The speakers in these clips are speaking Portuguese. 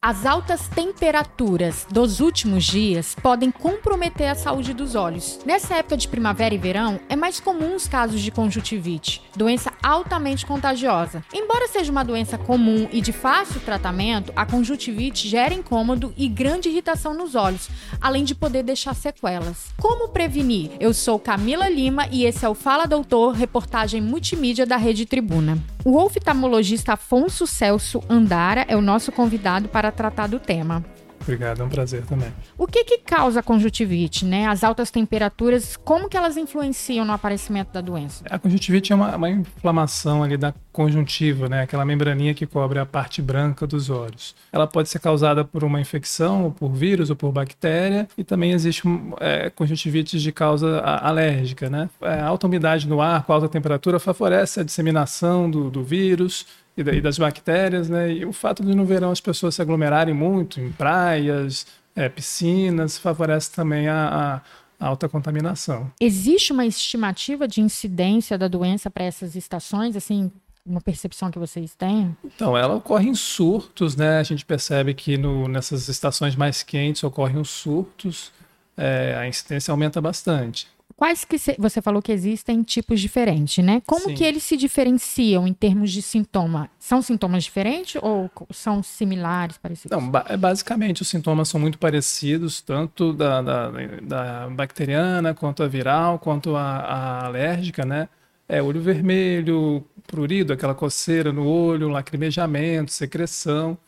As altas temperaturas dos últimos dias podem comprometer a saúde dos olhos. Nessa época de primavera e verão, é mais comum os casos de conjuntivite, doença altamente contagiosa. Embora seja uma doença comum e de fácil tratamento, a conjuntivite gera incômodo e grande irritação nos olhos, além de poder deixar sequelas. Como prevenir? Eu sou Camila Lima e esse é o Fala Doutor, reportagem multimídia da Rede Tribuna. O oftalmologista Afonso Celso Andara é o nosso convidado para tratar do tema. Obrigado, é um prazer também. O que que causa conjuntivite, né? As altas temperaturas, como que elas influenciam no aparecimento da doença? A conjuntivite é uma, uma inflamação ali da conjuntiva, né? Aquela membraninha que cobre a parte branca dos olhos. Ela pode ser causada por uma infecção, ou por vírus, ou por bactéria, e também existe é, conjuntivite de causa alérgica, né? A é, alta umidade no ar, com alta temperatura, favorece a disseminação do, do vírus e das bactérias, né? E o fato de no verão as pessoas se aglomerarem muito em praias, é, piscinas, favorece também a, a alta contaminação. Existe uma estimativa de incidência da doença para essas estações, assim, uma percepção que vocês têm? Então, ela ocorre em surtos, né? A gente percebe que no, nessas estações mais quentes ocorrem os surtos, é, a incidência aumenta bastante. Quais que você falou que existem tipos diferentes, né? Como Sim. que eles se diferenciam em termos de sintoma? São sintomas diferentes ou são similares, parecidos? Não, ba basicamente os sintomas são muito parecidos, tanto da, da, da bacteriana, quanto a viral, quanto a, a alérgica, né? É olho vermelho, prurido, aquela coceira no olho, lacrimejamento, secreção.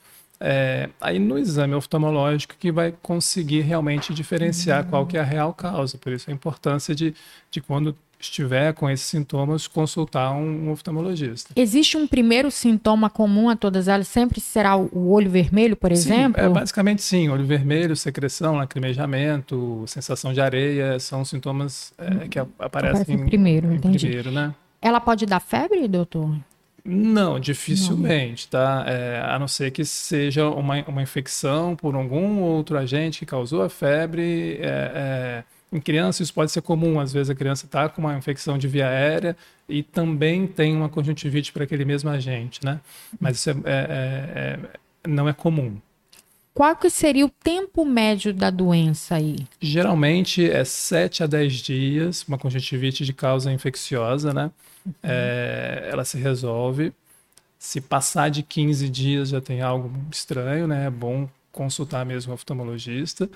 É, aí no exame oftalmológico que vai conseguir realmente diferenciar uhum. qual que é a real causa. Por isso a importância de, de quando estiver com esses sintomas, consultar um, oftalmologista. Existe um primeiro sintoma comum a todas elas? Sempre será o olho vermelho, por exemplo? Sim, é, basicamente sim. Olho vermelho, secreção, lacrimejamento, sensação de areia, são sintomas é, que aparecem em, primeiro, em primeiro, né? Ela pode dar febre, doutor? Não, dificilmente, não. tá? É, a não ser que seja uma, uma infecção por algum outro agente que causou a febre. É, é, em criança isso pode ser comum, às vezes a criança está com uma infecção de via aérea e também tem uma conjuntivite para aquele mesmo agente, né? Mas isso é, é, é, não é comum. Qual que seria o tempo médio da doença aí? Geralmente é 7 a 10 dias, uma conjuntivite de causa infecciosa, né? Uhum. É, ela se resolve. Se passar de 15 dias já tem algo estranho, né? É bom consultar mesmo o oftalmologista.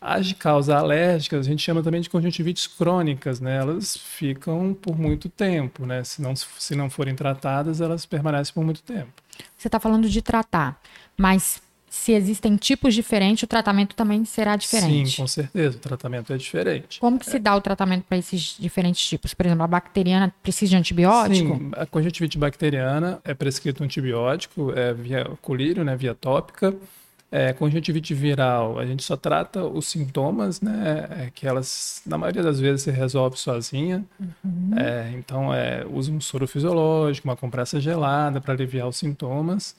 As de causa alérgica, a gente chama também de conjuntivites crônicas, né? Elas ficam por muito tempo, né? Se não, se não forem tratadas, elas permanecem por muito tempo. Você está falando de tratar, mas se existem tipos diferentes, o tratamento também será diferente. Sim, com certeza, o tratamento é diferente. Como que é. se dá o tratamento para esses diferentes tipos? Por exemplo, a bacteriana precisa de antibiótico? Sim, a conjuntivite bacteriana é prescrito antibiótico, é via colírio, né, via tópica. É, conjuntivite viral, a gente só trata os sintomas, né, é, que elas, na maioria das vezes, se resolve sozinha. Uhum. É, então, é, usa um soro fisiológico, uma compressa gelada para aliviar os sintomas.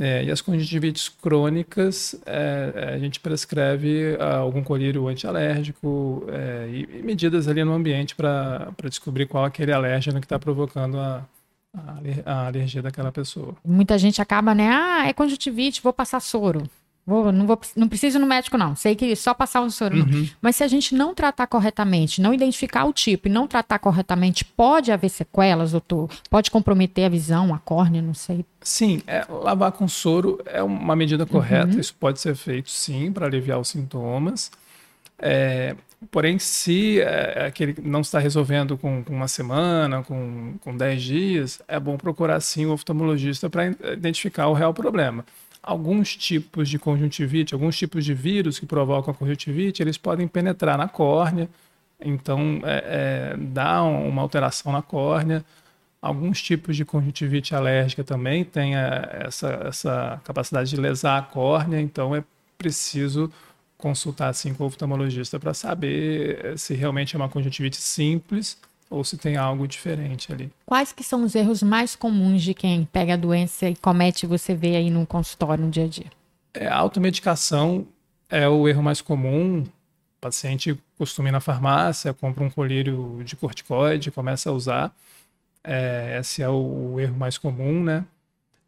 É, e as conjuntivites crônicas, é, a gente prescreve ah, algum colírio antialérgico é, e, e, medidas ali no ambiente para descobrir qual é aquele alérgeno que está provocando a, a, alergia daquela pessoa. Muita gente acaba, né? Ah, é conjuntivite, vou passar soro. Vou, não, vou, não preciso ir no médico, não. Sei que só passar o soro. Uhum. Mas se a gente não tratar corretamente, não identificar o tipo e não tratar corretamente, pode haver sequelas, doutor? Pode comprometer a visão, a córnea, não sei. Sim, é, lavar com soro é uma medida correta. Uhum. Isso pode ser feito, sim, para aliviar os sintomas. É, porém, se é, aquele não está resolvendo com, com, uma semana, com, com 10 dias, é bom procurar, sim, o oftalmologista para identificar o real problema alguns tipos de conjuntivite, alguns tipos de vírus que provocam a conjuntivite, eles podem penetrar na córnea, então é, é, dá uma alteração na córnea. Alguns tipos de conjuntivite alérgica também têm é, essa, essa capacidade de lesar a córnea, então é preciso consultar assim com o oftalmologista para saber se realmente é uma conjuntivite simples ou se tem algo diferente ali. Quais que são os erros mais comuns de quem pega a doença e comete, você vê aí no consultório no dia a dia? É, a automedicação é o erro mais comum. O paciente costuma ir na farmácia, compra um colírio de corticoide, começa a usar. É, esse é o, o, erro mais comum, né?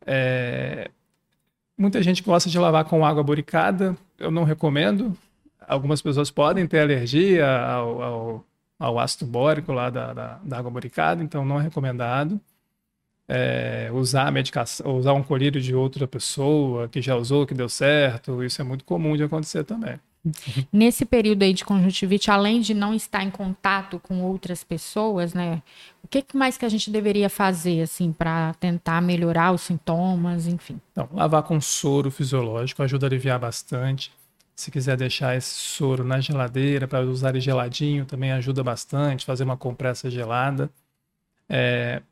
É, Muita gente gosta de lavar com água boricada, eu não recomendo. Algumas pessoas podem ter alergia ao, ao, ao ácido bórico lá da, da, da, água boricada, então não é recomendado. É, usar medicação, usar um colírio de outra pessoa que já usou, que deu certo, isso é muito comum de acontecer também. Nesse período aí de conjuntivite, além de não estar em contato com outras pessoas, né? O que mais que a gente deveria fazer, assim, para tentar melhorar os sintomas, enfim? Então, lavar com soro fisiológico ajuda a aliviar bastante. Se quiser deixar esse soro na geladeira para usar ele geladinho, também ajuda bastante. Fazer uma compressa gelada. É,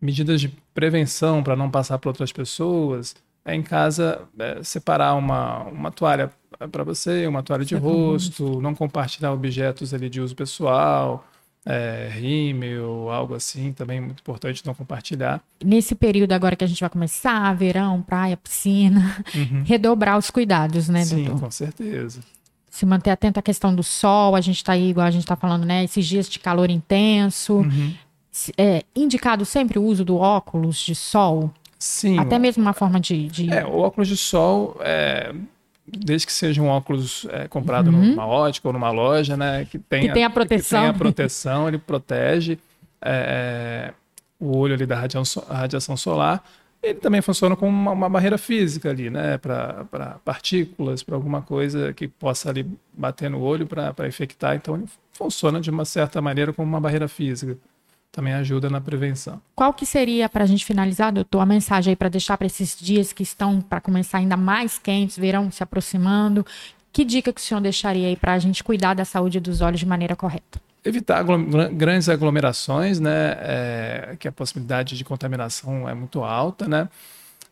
medidas de prevenção para não passar para outras pessoas. É em casa é, separar uma, uma toalha para você, uma toalha de rosto, não compartilhar objetos ali de uso pessoal, é, rímel, algo assim, também muito importante não compartilhar. Nesse período agora que a gente vai começar, verão, praia, piscina, uhum. redobrar os cuidados, né, Sim, doutor? com certeza. Se manter atento à questão do sol, a gente está aí, igual a gente está falando, né, esses dias de calor intenso. Uhum. É indicado sempre o uso do óculos de sol? Sim. Até mesmo uma forma de. de... É, o óculos de sol é, desde que seja um óculos é, comprado uhum. numa ótica ou numa loja, né? Que tenha, que tenha proteção. Que tenha proteção, ele protege é, o olho ali da radiação, radiação solar. Ele também funciona como uma, uma barreira física ali, né? Para partículas, para alguma coisa que possa ali bater no olho para infectar. Então, ele funciona de uma certa maneira como uma barreira física também ajuda na prevenção. Qual que seria, para a gente finalizar, doutor, a mensagem aí para deixar para esses dias que estão para começar ainda mais quentes, verão se aproximando? Que dica que o senhor deixaria aí para a gente cuidar da saúde dos olhos de maneira correta? Evitar grandes aglomerações, né? É, que a possibilidade de contaminação é muito alta, né?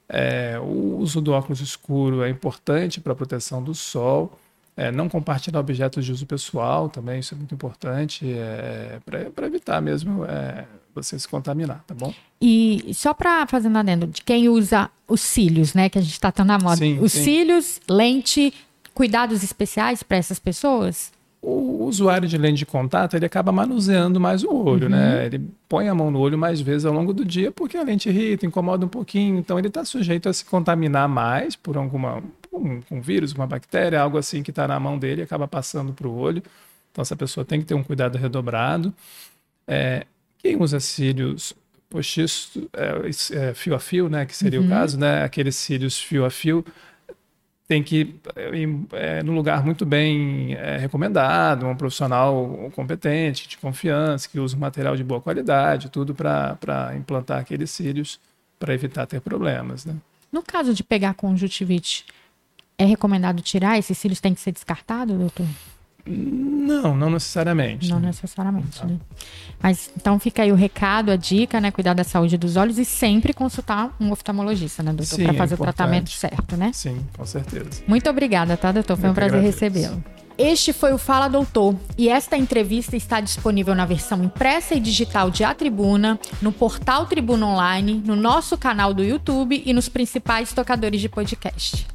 É, o uso do óculos escuro é importante para a proteção do sol. É, não compartilhar objetos de uso pessoal também, isso é muito importante, é, para evitar mesmo é, você se contaminar, tá bom? E só para fazer um adendo, de quem usa os cílios, né, que a gente está tão na moda. Sim, os sim. cílios, lente, cuidados especiais para essas pessoas? O usuário de lente de contato, ele acaba manuseando mais o olho, né? uhum. né? Ele põe a mão no olho mais vezes ao longo do dia porque a lente irrita, incomoda um pouquinho, então ele está sujeito a se contaminar mais por alguma um, um vírus, uma bactéria, algo assim que está na mão dele e acaba passando para o olho. Então, essa pessoa tem que ter um cuidado redobrado. É, quem usa cílios postiços, é, é, fio a fio, né, que seria uhum. o caso, né, aqueles cílios fio a fio, tem que ir é, num lugar muito bem é, recomendado, um profissional competente, de confiança, que usa um material de boa qualidade, tudo para implantar aqueles cílios para evitar ter problemas. Né? No caso de pegar conjuntivite, é recomendado tirar? Esses cílios têm que ser descartados, doutor? Não, não necessariamente. Não necessariamente, né? Mas então fica aí o recado, a dica, né? Cuidar da saúde dos olhos e sempre consultar um oftalmologista, né, doutor? Para fazer é o tratamento certo, né? Sim, com certeza. Muito obrigada, tá, doutor? Foi um prazer recebê-lo. Este foi o Fala Doutor e esta entrevista está disponível na versão impressa e digital de A Tribuna, no portal Tribuna Online, no nosso canal do YouTube e nos principais tocadores de podcast.